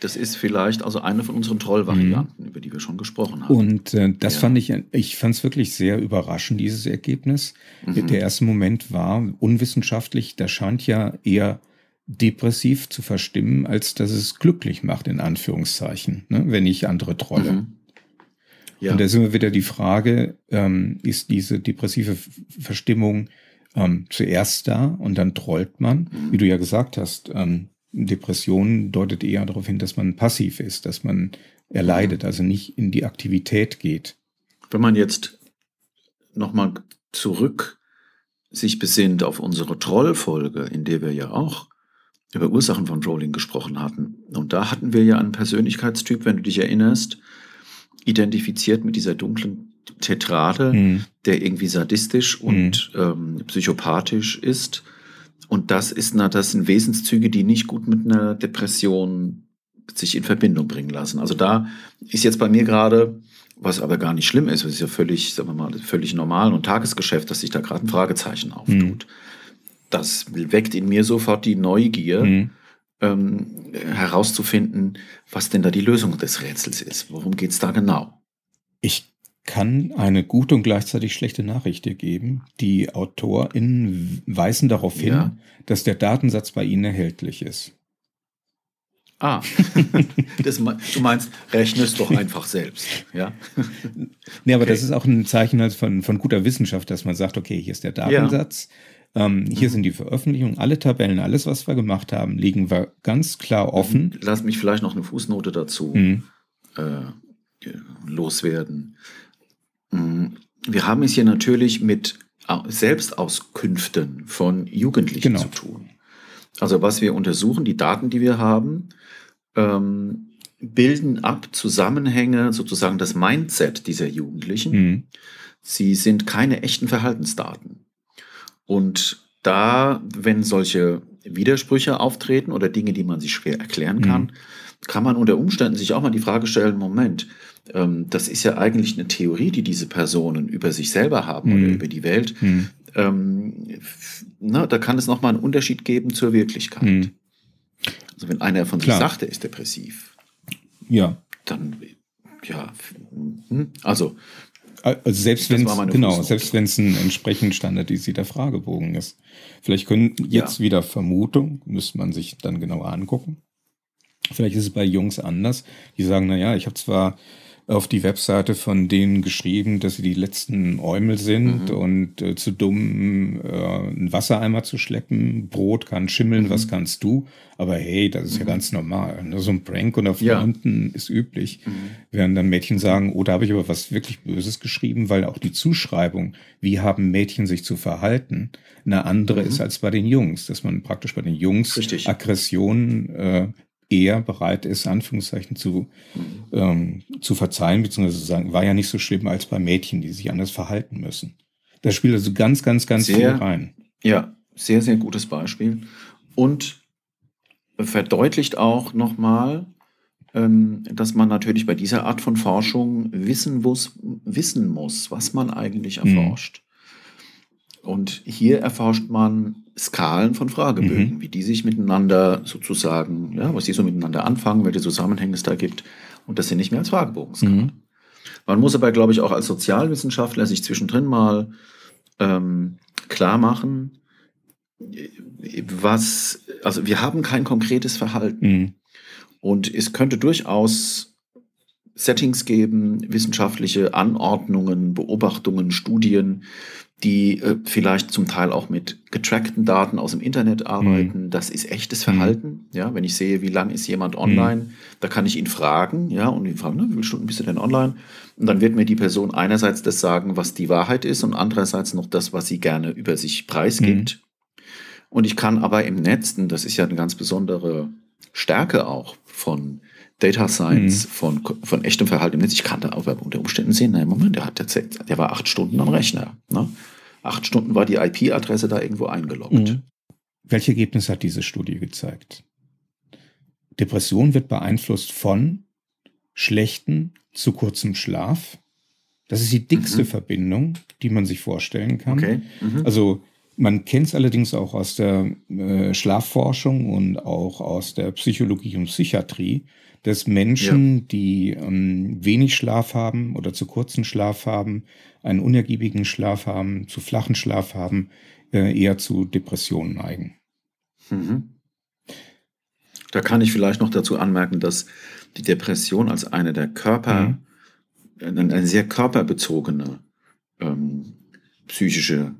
Das ist vielleicht also eine von unseren Trollvarianten, mhm. über die wir schon gesprochen haben. Und äh, das ja. fand ich, ich fand es wirklich sehr überraschend, dieses Ergebnis. Mhm. Der erste Moment war unwissenschaftlich. Da scheint ja eher depressiv zu verstimmen, als dass es glücklich macht, in Anführungszeichen, ne, wenn ich andere trolle. Mhm. Ja. Und da sind wir wieder die Frage, ähm, ist diese depressive Verstimmung ähm, zuerst da und dann trollt man? Mhm. Wie du ja gesagt hast, ähm, Depression deutet eher darauf hin, dass man passiv ist, dass man erleidet, also nicht in die Aktivität geht. Wenn man jetzt nochmal zurück sich besinnt auf unsere Trollfolge, in der wir ja auch über Ursachen von Trolling gesprochen hatten. Und da hatten wir ja einen Persönlichkeitstyp, wenn du dich erinnerst, identifiziert mit dieser dunklen Tetrade, mhm. der irgendwie sadistisch und mhm. ähm, psychopathisch ist. Und das ist na, das sind Wesenszüge, die nicht gut mit einer Depression sich in Verbindung bringen lassen. Also da ist jetzt bei mir gerade, was aber gar nicht schlimm ist, es ist ja völlig, sagen wir mal, völlig normal und Tagesgeschäft, dass sich da gerade ein Fragezeichen auftut. Mhm das weckt in mir sofort die Neugier, mhm. ähm, herauszufinden, was denn da die Lösung des Rätsels ist. Worum geht es da genau? Ich kann eine gute und gleichzeitig schlechte Nachricht geben. Die AutorInnen weisen darauf hin, ja. dass der Datensatz bei ihnen erhältlich ist. Ah, das, du meinst, rechne es doch einfach selbst, ja? nee, aber okay. das ist auch ein Zeichen von, von guter Wissenschaft, dass man sagt, okay, hier ist der Datensatz. Ja ähm, hier mhm. sind die Veröffentlichungen, alle Tabellen, alles, was wir gemacht haben, liegen wir ganz klar offen. Lass mich vielleicht noch eine Fußnote dazu mhm. äh, loswerden. Mhm. Wir haben es hier natürlich mit Selbstauskünften von Jugendlichen genau. zu tun. Also was wir untersuchen, die Daten, die wir haben, ähm, bilden ab Zusammenhänge, sozusagen das Mindset dieser Jugendlichen. Mhm. Sie sind keine echten Verhaltensdaten. Und da, wenn solche Widersprüche auftreten oder Dinge, die man sich schwer erklären kann, mhm. kann man unter Umständen sich auch mal die Frage stellen, Moment, ähm, das ist ja eigentlich eine Theorie, die diese Personen über sich selber haben mhm. oder über die Welt. Mhm. Ähm, na, da kann es nochmal einen Unterschied geben zur Wirklichkeit. Mhm. Also wenn einer von Klar. sich sagt, er ist depressiv, ja. dann ja, hm, also also selbst wenn es genau, selbst wenn es ein entsprechend standardisierter Fragebogen ist. Vielleicht können jetzt ja. wieder Vermutung, müsste man sich dann genauer angucken. Vielleicht ist es bei Jungs anders. Die sagen, na ja, ich habe zwar auf die Webseite von denen geschrieben, dass sie die letzten Äumel sind mhm. und äh, zu dumm, äh, einen Wassereimer zu schleppen. Brot kann schimmeln, mhm. was kannst du? Aber hey, das ist mhm. ja ganz normal. Ne? So ein Prank unter Freunden ja. ist üblich. Mhm. Während dann Mädchen sagen, oh, da habe ich aber was wirklich Böses geschrieben, weil auch die Zuschreibung, wie haben Mädchen sich zu verhalten, eine andere mhm. ist als bei den Jungs. Dass man praktisch bei den Jungs Richtig. Aggression äh, eher bereit ist, Anführungszeichen zu, ähm, zu verzeihen, beziehungsweise zu sagen, war ja nicht so schlimm als bei Mädchen, die sich anders verhalten müssen. Das spielt also ganz, ganz, ganz sehr, viel rein. Ja, sehr, sehr gutes Beispiel. Und verdeutlicht auch nochmal, ähm, dass man natürlich bei dieser Art von Forschung wissen muss, wissen muss was man eigentlich mhm. erforscht. Mhm. Und hier erforscht man Skalen von Fragebögen, mhm. wie die sich miteinander sozusagen, ja, was die so miteinander anfangen, welche Zusammenhänge es da gibt. Und das sind nicht mehr als Fragebogenskalen. Mhm. Man muss aber, glaube ich, auch als Sozialwissenschaftler sich zwischendrin mal ähm, klar machen, was, also wir haben kein konkretes Verhalten. Mhm. Und es könnte durchaus Settings geben, wissenschaftliche Anordnungen, Beobachtungen, Studien, die äh, vielleicht zum Teil auch mit getrackten Daten aus dem Internet arbeiten. Mhm. Das ist echtes Verhalten. Mhm. Ja, wenn ich sehe, wie lang ist jemand online, mhm. da kann ich ihn fragen, ja, und ihn fragen, ne, wie viele Stunden bist du denn online? Und dann wird mir die Person einerseits das sagen, was die Wahrheit ist und andererseits noch das, was sie gerne über sich preisgibt. Mhm. Und ich kann aber im Netz, und das ist ja eine ganz besondere Stärke auch von Data Science, mhm. von, von echtem Verhalten im Netz. Ich kann da auch unter Umständen sehen, nein, Moment, der hat erzählt, der war acht Stunden am Rechner. Ne? Acht Stunden war die IP-Adresse da irgendwo eingeloggt. Mhm. Welche Ergebnisse hat diese Studie gezeigt? Depression wird beeinflusst von schlechten, zu kurzem Schlaf. Das ist die dickste mhm. Verbindung, die man sich vorstellen kann. Okay. Mhm. Also man kennt es allerdings auch aus der äh, Schlafforschung und auch aus der Psychologie und Psychiatrie, dass Menschen, ja. die ähm, wenig Schlaf haben oder zu kurzen Schlaf haben, einen unergiebigen Schlaf haben, zu flachen Schlaf haben, äh, eher zu Depressionen neigen. Mhm. Da kann ich vielleicht noch dazu anmerken, dass die Depression als eine der Körper, mhm. eine sehr körperbezogene ähm, psychische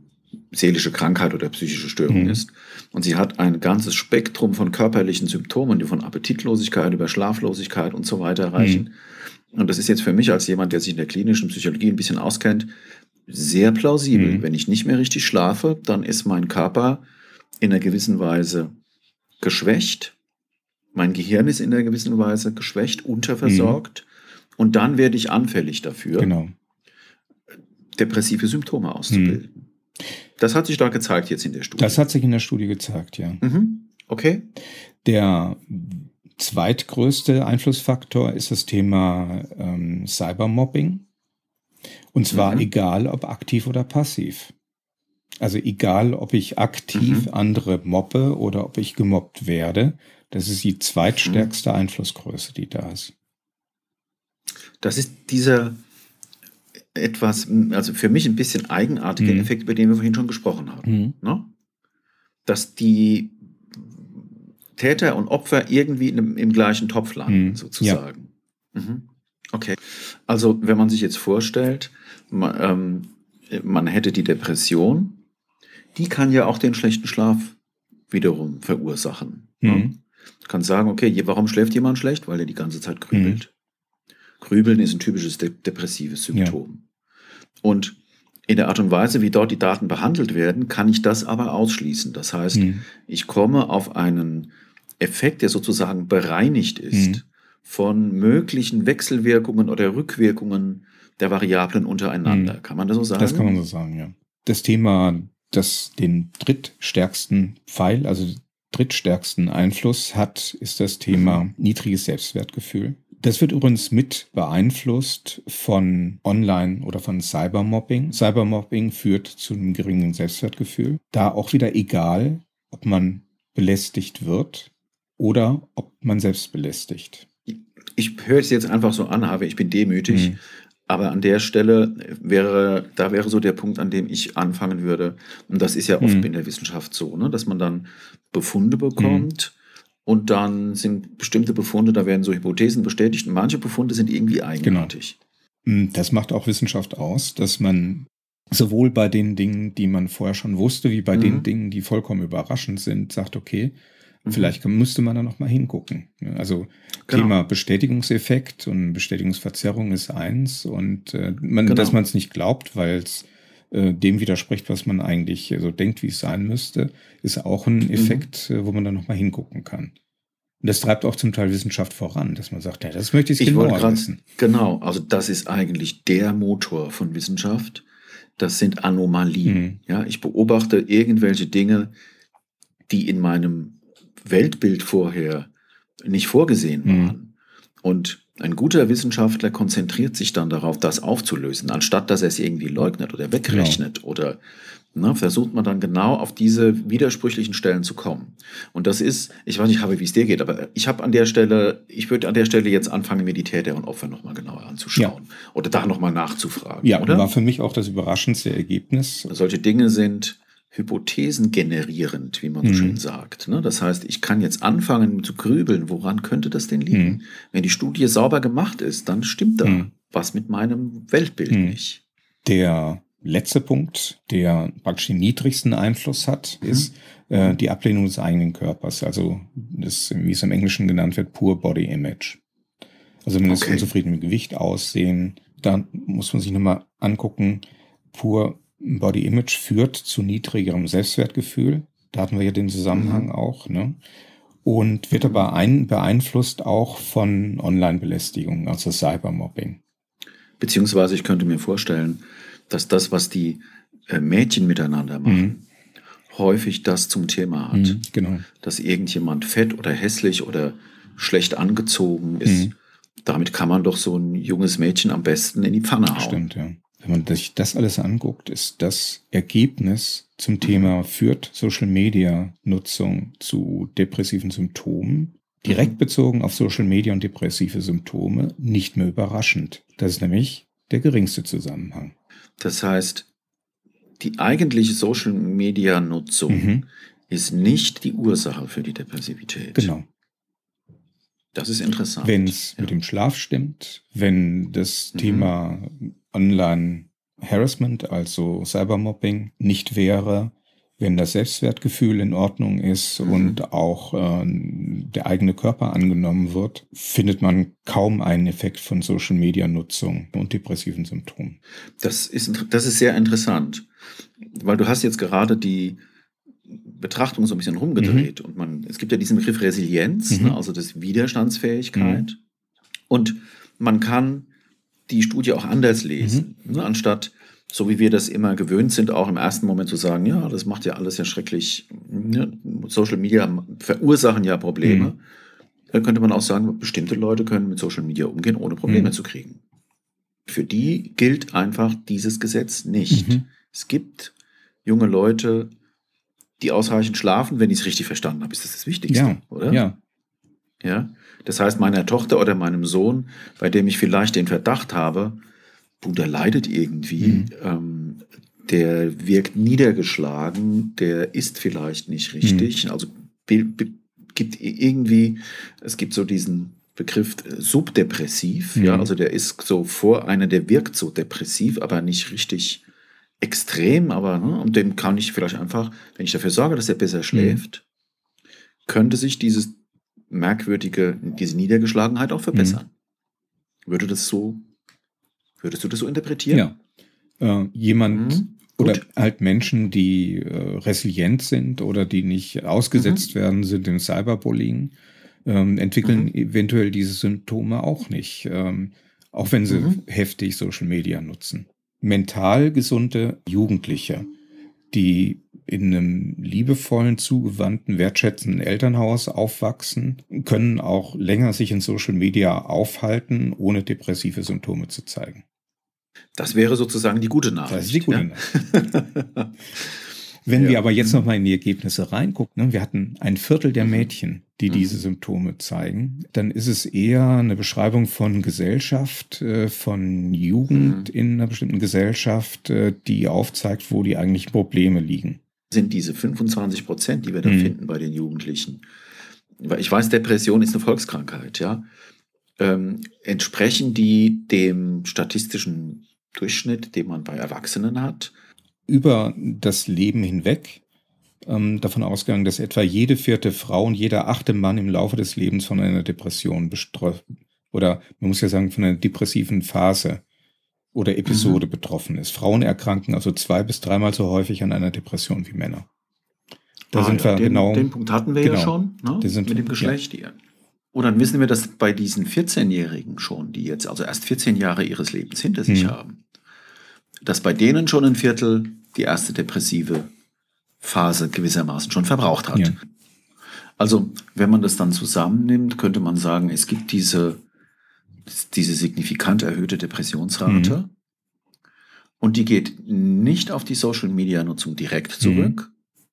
seelische Krankheit oder psychische Störung mhm. ist. Und sie hat ein ganzes Spektrum von körperlichen Symptomen, die von Appetitlosigkeit über Schlaflosigkeit und so weiter reichen. Mhm. Und das ist jetzt für mich als jemand, der sich in der klinischen Psychologie ein bisschen auskennt, sehr plausibel. Mhm. Wenn ich nicht mehr richtig schlafe, dann ist mein Körper in einer gewissen Weise geschwächt. Mein Gehirn ist in einer gewissen Weise geschwächt, unterversorgt. Mhm. Und dann werde ich anfällig dafür, genau. depressive Symptome auszubilden. Das hat sich da gezeigt jetzt in der Studie. Das hat sich in der Studie gezeigt, ja. Mhm. Okay. Der zweitgrößte Einflussfaktor ist das Thema ähm, Cybermobbing. Und zwar mhm. egal, ob aktiv oder passiv. Also egal, ob ich aktiv mhm. andere mobbe oder ob ich gemobbt werde. Das ist die zweitstärkste mhm. Einflussgröße, die da ist. Das ist dieser etwas, also für mich ein bisschen eigenartiger mhm. Effekt, über den wir vorhin schon gesprochen haben. Mhm. Ne? Dass die Täter und Opfer irgendwie im, im gleichen Topf landen, mhm. sozusagen. Ja. Mhm. Okay. Also, wenn man sich jetzt vorstellt, man, ähm, man hätte die Depression, die kann ja auch den schlechten Schlaf wiederum verursachen. Ne? Mhm. Du kannst sagen, okay, warum schläft jemand schlecht? Weil er die ganze Zeit grübelt. Grübeln ist ein typisches de depressives Symptom. Ja. Und in der Art und Weise, wie dort die Daten behandelt werden, kann ich das aber ausschließen. Das heißt, mhm. ich komme auf einen Effekt, der sozusagen bereinigt ist mhm. von möglichen Wechselwirkungen oder Rückwirkungen der Variablen untereinander. Mhm. Kann man das so sagen? Das kann man so sagen, ja. Das Thema, das den drittstärksten Pfeil, also drittstärksten Einfluss hat, ist das Thema mhm. niedriges Selbstwertgefühl. Das wird übrigens mit beeinflusst von Online- oder von Cybermobbing. Cybermobbing führt zu einem geringen Selbstwertgefühl. Da auch wieder egal, ob man belästigt wird oder ob man selbst belästigt. Ich höre es jetzt einfach so an, habe ich bin demütig. Mhm. Aber an der Stelle wäre, da wäre so der Punkt, an dem ich anfangen würde. Und das ist ja oft mhm. in der Wissenschaft so, ne? dass man dann Befunde bekommt. Mhm und dann sind bestimmte Befunde, da werden so Hypothesen bestätigt und manche Befunde sind irgendwie eigenartig. Genau. Das macht auch Wissenschaft aus, dass man sowohl bei den Dingen, die man vorher schon wusste, wie bei mhm. den Dingen, die vollkommen überraschend sind, sagt, okay, mhm. vielleicht müsste man da noch mal hingucken. Also genau. Thema Bestätigungseffekt und Bestätigungsverzerrung ist eins und äh, man, genau. dass man es nicht glaubt, weil es äh, dem widerspricht, was man eigentlich so denkt, wie es sein müsste, ist auch ein mhm. Effekt, mhm. wo man dann nochmal hingucken kann. Und das treibt auch zum Teil Wissenschaft voran, dass man sagt, ja, das möchte ich, ich genauer grad, wissen. Genau, also das ist eigentlich der Motor von Wissenschaft. Das sind Anomalien. Mhm. Ja, ich beobachte irgendwelche Dinge, die in meinem Weltbild vorher nicht vorgesehen mhm. waren. Mhm. Und ein guter Wissenschaftler konzentriert sich dann darauf, das aufzulösen, anstatt dass er es irgendwie leugnet oder wegrechnet genau. oder ne, versucht man dann genau auf diese widersprüchlichen Stellen zu kommen. Und das ist, ich weiß nicht, habe, wie es dir geht, aber ich habe an der Stelle, ich würde an der Stelle jetzt anfangen, mir die Täter und Opfer nochmal genauer anzuschauen ja. oder da nochmal nachzufragen. Ja, oder? war für mich auch das überraschendste Ergebnis. Solche Dinge sind Hypothesen generierend, wie man so mhm. schön sagt. Ne? Das heißt, ich kann jetzt anfangen zu grübeln, woran könnte das denn liegen? Mhm. Wenn die Studie sauber gemacht ist, dann stimmt da mhm. was mit meinem Weltbild mhm. nicht. Der letzte Punkt, der praktisch den niedrigsten Einfluss hat, mhm. ist äh, die Ablehnung des eigenen Körpers. Also das, wie es im Englischen genannt wird, Poor Body Image. Also wenn okay. unzufrieden mit Gewicht aussehen, dann muss man sich nochmal angucken, Poor Body Image führt zu niedrigerem Selbstwertgefühl. Da hatten wir ja den Zusammenhang mhm. auch. Ne? Und wird aber ein, beeinflusst auch von Online-Belästigung, also Cybermobbing. Beziehungsweise ich könnte mir vorstellen, dass das, was die äh, Mädchen miteinander machen, mhm. häufig das zum Thema hat. Mhm, genau. Dass irgendjemand fett oder hässlich oder schlecht angezogen ist. Mhm. Damit kann man doch so ein junges Mädchen am besten in die Pfanne hauen. Stimmt, ja. Wenn man sich das alles anguckt, ist das Ergebnis zum Thema führt Social Media Nutzung zu depressiven Symptomen direkt bezogen auf Social Media und depressive Symptome nicht mehr überraschend. Das ist nämlich der geringste Zusammenhang. Das heißt, die eigentliche Social Media Nutzung mhm. ist nicht die Ursache für die Depressivität. Genau. Das ist interessant. Wenn es ja. mit dem Schlaf stimmt, wenn das mhm. Thema Online-Harassment, also Cybermobbing, nicht wäre, wenn das Selbstwertgefühl in Ordnung ist mhm. und auch äh, der eigene Körper angenommen wird, findet man kaum einen Effekt von Social-Media-Nutzung und depressiven Symptomen. Das ist, das ist sehr interessant, weil du hast jetzt gerade die Betrachtung so ein bisschen rumgedreht mhm. und man, es gibt ja diesen Begriff Resilienz, mhm. ne, also das Widerstandsfähigkeit mhm. und man kann die Studie auch anders lesen, mhm. ne, anstatt so wie wir das immer gewöhnt sind, auch im ersten Moment zu sagen, ja, das macht ja alles ja schrecklich, ne? Social Media verursachen ja Probleme. Mhm. Dann könnte man auch sagen, bestimmte Leute können mit Social Media umgehen, ohne Probleme mhm. zu kriegen. Für die gilt einfach dieses Gesetz nicht. Mhm. Es gibt junge Leute, die ausreichend schlafen, wenn ich es richtig verstanden habe, ist das das Wichtigste, ja. oder? Ja. Ja. Das heißt, meiner Tochter oder meinem Sohn, bei dem ich vielleicht den Verdacht habe, der leidet irgendwie, mhm. ähm, der wirkt niedergeschlagen, der ist vielleicht nicht richtig. Mhm. Also gibt irgendwie, es gibt so diesen Begriff äh, subdepressiv, mhm. ja, also der ist so vor einer, der wirkt so depressiv, aber nicht richtig extrem, aber ne, und dem kann ich vielleicht einfach, wenn ich dafür sorge, dass er besser mhm. schläft, könnte sich dieses merkwürdige, diese Niedergeschlagenheit auch verbessern. Mhm. Würde das so Würdest du das so interpretieren? Ja. Äh, jemand mhm. oder halt Menschen, die äh, resilient sind oder die nicht ausgesetzt mhm. werden, sind im Cyberbullying. ähm, entwickeln mhm. eventuell diese Symptome auch nicht, ähm, auch wenn sie mhm. heftig Social Media nutzen. Mental gesunde Jugendliche, die in einem liebevollen, zugewandten, wertschätzenden Elternhaus aufwachsen, können auch länger sich in Social Media aufhalten, ohne depressive Symptome zu zeigen. Das wäre sozusagen die gute Nachricht. Das ist die gute ja? Nachricht. Wenn ja. wir aber jetzt nochmal in die Ergebnisse reingucken, ne, wir hatten ein Viertel der mhm. Mädchen, die mhm. diese Symptome zeigen, dann ist es eher eine Beschreibung von Gesellschaft, äh, von Jugend mhm. in einer bestimmten Gesellschaft, äh, die aufzeigt, wo die eigentlichen Probleme liegen. Sind diese 25 Prozent, die wir da mhm. finden bei den Jugendlichen, weil ich weiß, Depression ist eine Volkskrankheit, ja, ähm, entsprechen die dem statistischen Durchschnitt, den man bei Erwachsenen hat? über das Leben hinweg ähm, davon ausgegangen, dass etwa jede vierte Frau und jeder achte Mann im Laufe des Lebens von einer Depression bestreut oder man muss ja sagen von einer depressiven Phase oder Episode mhm. betroffen ist. Frauen erkranken also zwei bis dreimal so häufig an einer Depression wie Männer. Da ah, sind ja, wir den, genau. Den Punkt hatten wir genau, ja schon ne? mit dem Geschlecht. Ja. Und dann wissen wir das bei diesen 14-Jährigen schon, die jetzt also erst 14 Jahre ihres Lebens hinter sich mhm. haben dass bei denen schon ein Viertel die erste depressive Phase gewissermaßen schon verbraucht hat. Ja. Also, wenn man das dann zusammennimmt, könnte man sagen, es gibt diese, diese signifikant erhöhte Depressionsrate. Mhm. Und die geht nicht auf die Social-Media-Nutzung direkt zurück, mhm.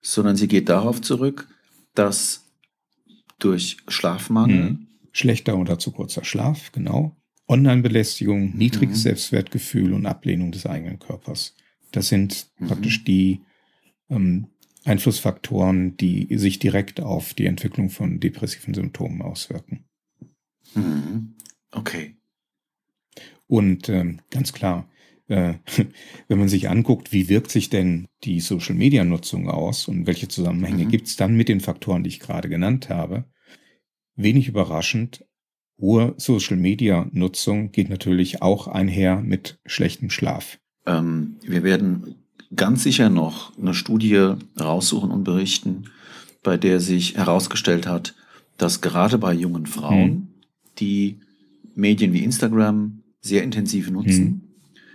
sondern sie geht darauf zurück, dass durch Schlafmangel. Mhm. Schlechter oder zu kurzer Schlaf, genau. Online-Belästigung, niedriges mhm. Selbstwertgefühl und Ablehnung des eigenen Körpers. Das sind mhm. praktisch die ähm, Einflussfaktoren, die sich direkt auf die Entwicklung von depressiven Symptomen auswirken. Mhm. Okay. Und ähm, ganz klar, äh, wenn man sich anguckt, wie wirkt sich denn die Social-Media-Nutzung aus und welche Zusammenhänge mhm. gibt es dann mit den Faktoren, die ich gerade genannt habe, wenig überraschend, Hohe Social-Media-Nutzung geht natürlich auch einher mit schlechtem Schlaf. Ähm, wir werden ganz sicher noch eine Studie raussuchen und berichten, bei der sich herausgestellt hat, dass gerade bei jungen Frauen, hm. Die Medien wie Instagram sehr intensiv nutzen, hm.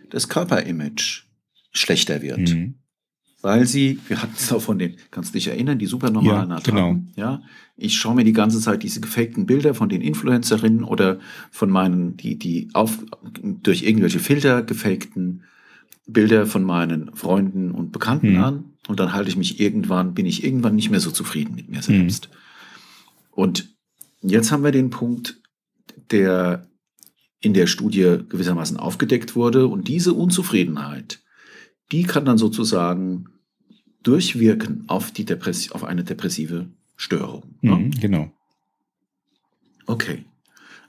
das Körperimage schlechter wird. Hm weil sie, wir hatten es auch von den, kannst du dich erinnern, die supernormalen ja, Attacken. Genau. Ja, ich schaue mir die ganze Zeit diese gefakten Bilder von den Influencerinnen oder von meinen, die, die auf, durch irgendwelche Filter gefakten Bilder von meinen Freunden und Bekannten hm. an. Und dann halte ich mich irgendwann, bin ich irgendwann nicht mehr so zufrieden mit mir selbst. Hm. Und jetzt haben wir den Punkt, der in der Studie gewissermaßen aufgedeckt wurde. Und diese Unzufriedenheit, die kann dann sozusagen durchwirken auf, die Depress auf eine depressive Störung. Ne? Mhm, genau. Okay.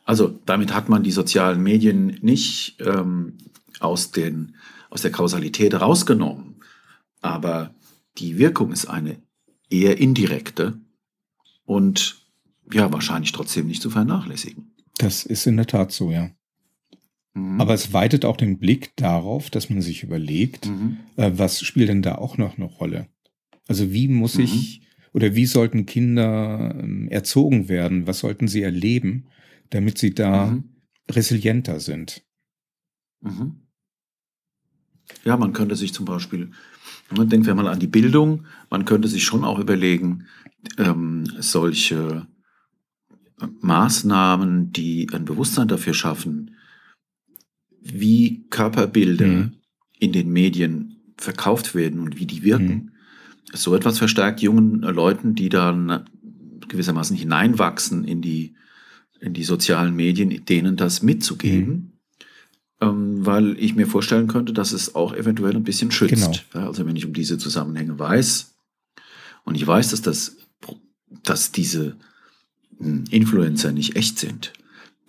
Also damit hat man die sozialen Medien nicht ähm, aus, den, aus der Kausalität rausgenommen, aber die Wirkung ist eine eher indirekte und ja, wahrscheinlich trotzdem nicht zu vernachlässigen. Das ist in der Tat so, ja. Mhm. Aber es weitet auch den Blick darauf, dass man sich überlegt, mhm. äh, was spielt denn da auch noch eine Rolle? Also wie muss mhm. ich oder wie sollten Kinder äh, erzogen werden? Was sollten sie erleben, damit sie da mhm. resilienter sind? Mhm. Ja, man könnte sich zum Beispiel, man denkt ja mal an die Bildung, man könnte sich schon auch überlegen, ähm, solche Maßnahmen, die ein Bewusstsein dafür schaffen, wie Körperbilder mhm. in den Medien verkauft werden und wie die wirken. Mhm. So etwas verstärkt jungen Leuten, die dann gewissermaßen hineinwachsen in die, in die sozialen Medien, denen das mitzugeben. Mhm. Ähm, weil ich mir vorstellen könnte, dass es auch eventuell ein bisschen schützt. Genau. Ja, also wenn ich um diese Zusammenhänge weiß und ich weiß, dass, das, dass diese Influencer nicht echt sind,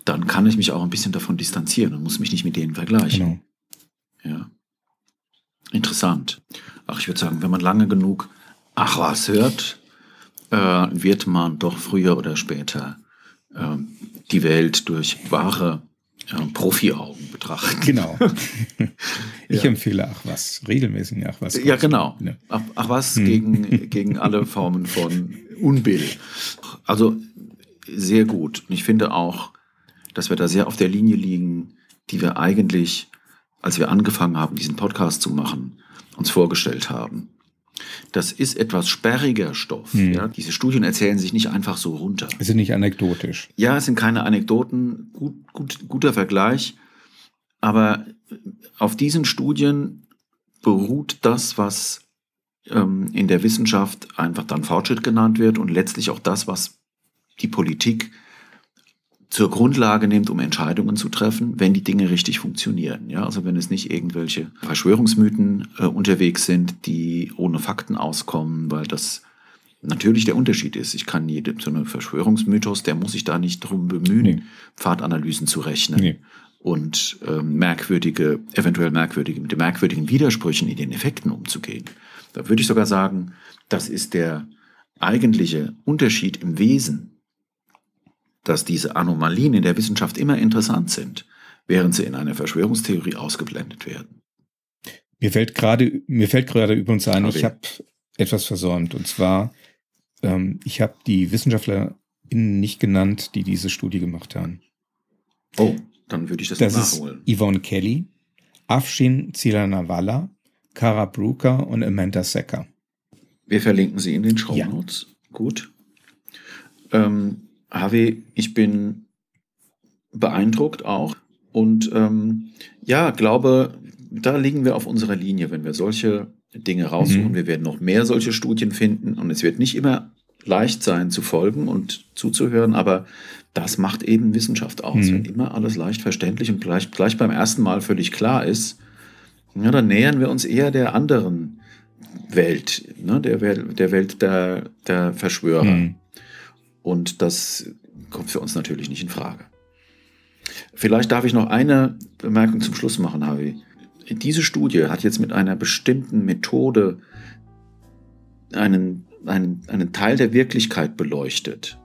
dann kann ich mich auch ein bisschen davon distanzieren und muss mich nicht mit denen vergleichen. Genau. Ja. Interessant. Ach, ich würde sagen, wenn man lange genug Ach was hört, äh, wird man doch früher oder später äh, die Welt durch wahre äh, Profi-Augen betrachten. Genau. Ich ja. empfehle Ach was, regelmäßig Ach was. Ja, genau. Ach, ach was hm. gegen, gegen alle Formen von Unbill. Also sehr gut. Und ich finde auch, dass wir da sehr auf der Linie liegen, die wir eigentlich, als wir angefangen haben, diesen Podcast zu machen, uns vorgestellt haben. Das ist etwas sperriger Stoff. Hm. Ja? Diese Studien erzählen sich nicht einfach so runter. Es sind nicht anekdotisch. Ja, es sind keine Anekdoten. Gut, gut, guter Vergleich. Aber auf diesen Studien beruht das, was ähm, in der Wissenschaft einfach dann Fortschritt genannt wird und letztlich auch das, was die Politik zur Grundlage nimmt, um Entscheidungen zu treffen, wenn die Dinge richtig funktionieren. Ja, also wenn es nicht irgendwelche Verschwörungsmythen äh, unterwegs sind, die ohne Fakten auskommen, weil das natürlich der Unterschied ist. Ich kann jede, so einen Verschwörungsmythos, der muss sich da nicht drum bemühen, nee. Pfadanalysen zu rechnen. Nee. Und äh, merkwürdige, eventuell merkwürdige, mit den merkwürdigen Widersprüchen in den Effekten umzugehen. Da würde ich sogar sagen, das ist der eigentliche Unterschied im Wesen dass diese Anomalien in der Wissenschaft immer interessant sind, während sie in einer Verschwörungstheorie ausgeblendet werden. Mir fällt gerade, mir fällt gerade übrigens ein, okay. ich habe etwas versäumt. Und zwar, ähm, ich habe die WissenschaftlerInnen nicht genannt, die diese Studie gemacht haben. Oh, dann würde ich das, das nachholen. Ist Yvonne Kelly, Afshin Zilanawala, Kara Brooker und Amanda Secker. Wir verlinken sie in den Show Notes. Ja. Gut. Ähm, Harvey, ich bin beeindruckt auch und ähm, ja, glaube, da liegen wir auf unserer Linie, wenn wir solche Dinge raussuchen. Mhm. Wir werden noch mehr solche Studien finden und es wird nicht immer leicht sein zu folgen und zuzuhören, aber das macht eben Wissenschaft aus. Mhm. Wenn immer alles leicht verständlich und gleich, gleich beim ersten Mal völlig klar ist, ja, dann nähern wir uns eher der anderen Welt, ne, der, Welt der Welt der, der Verschwörer. Mhm. Und das kommt für uns natürlich nicht in Frage. Vielleicht darf ich noch eine Bemerkung zum Schluss machen, Harvey. Diese Studie hat jetzt mit einer bestimmten Methode einen, einen, einen Teil der Wirklichkeit beleuchtet.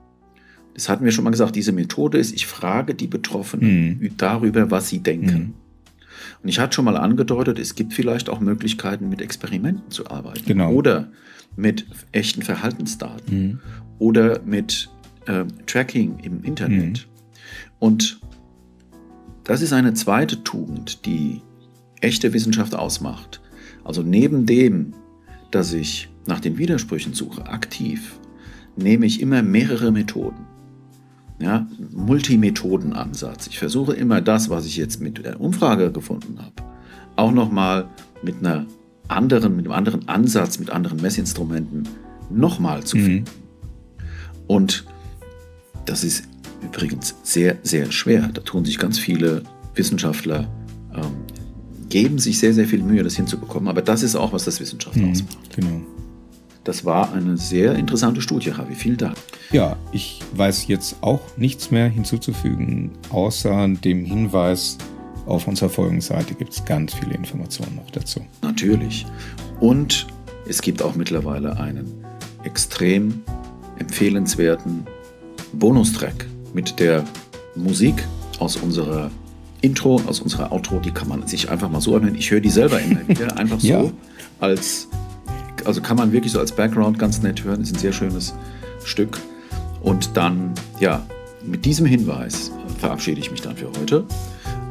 Das hatten wir schon mal gesagt. Diese Methode ist, ich frage die Betroffenen mhm. darüber, was sie denken. Mhm. Und ich hatte schon mal angedeutet, es gibt vielleicht auch Möglichkeiten, mit Experimenten zu arbeiten. Genau. Oder mit echten Verhaltensdaten. Mhm. Oder mit äh, Tracking im Internet. Mhm. Und das ist eine zweite Tugend, die echte Wissenschaft ausmacht. Also neben dem, dass ich nach den Widersprüchen suche, aktiv, nehme ich immer mehrere Methoden. Ja, Multimethodenansatz. Ich versuche immer das, was ich jetzt mit der Umfrage gefunden habe, auch nochmal mit einer anderen, mit einem anderen Ansatz, mit anderen Messinstrumenten nochmal zu mhm. finden. Mhm. Und das ist übrigens sehr, sehr schwer. Da tun sich ganz viele Wissenschaftler, ähm, geben sich sehr, sehr viel Mühe, das hinzubekommen. Aber das ist auch, was das Wissenschaft mhm, ausmacht. Genau. Das war eine sehr interessante Studie, Javi. Vielen Dank. Ja, ich weiß jetzt auch nichts mehr hinzuzufügen, außer dem Hinweis, auf unserer Folgenseite gibt es ganz viele Informationen noch dazu. Natürlich. Und es gibt auch mittlerweile einen extrem empfehlenswerten Bonustrack mit der Musik aus unserer Intro, aus unserer Outro, die kann man sich einfach mal so anhören. Ich höre die selber immer wieder, einfach so ja. als, also kann man wirklich so als Background ganz nett hören, ist ein sehr schönes Stück. Und dann, ja, mit diesem Hinweis verabschiede ich mich dann für heute.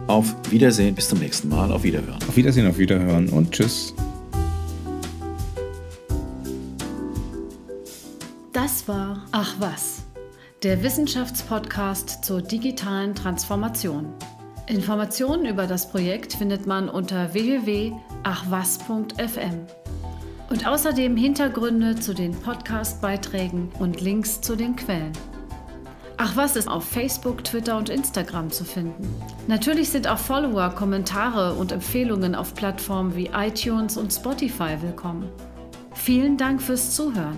Auf Wiedersehen, bis zum nächsten Mal, auf Wiederhören. Auf Wiedersehen, auf Wiederhören und tschüss. Das war Ach was der Wissenschaftspodcast zur digitalen Transformation. Informationen über das Projekt findet man unter www.achwas.fm. Und außerdem Hintergründe zu den Podcast-Beiträgen und Links zu den Quellen. Ach was ist auf Facebook, Twitter und Instagram zu finden. Natürlich sind auch Follower, Kommentare und Empfehlungen auf Plattformen wie iTunes und Spotify willkommen. Vielen Dank fürs Zuhören.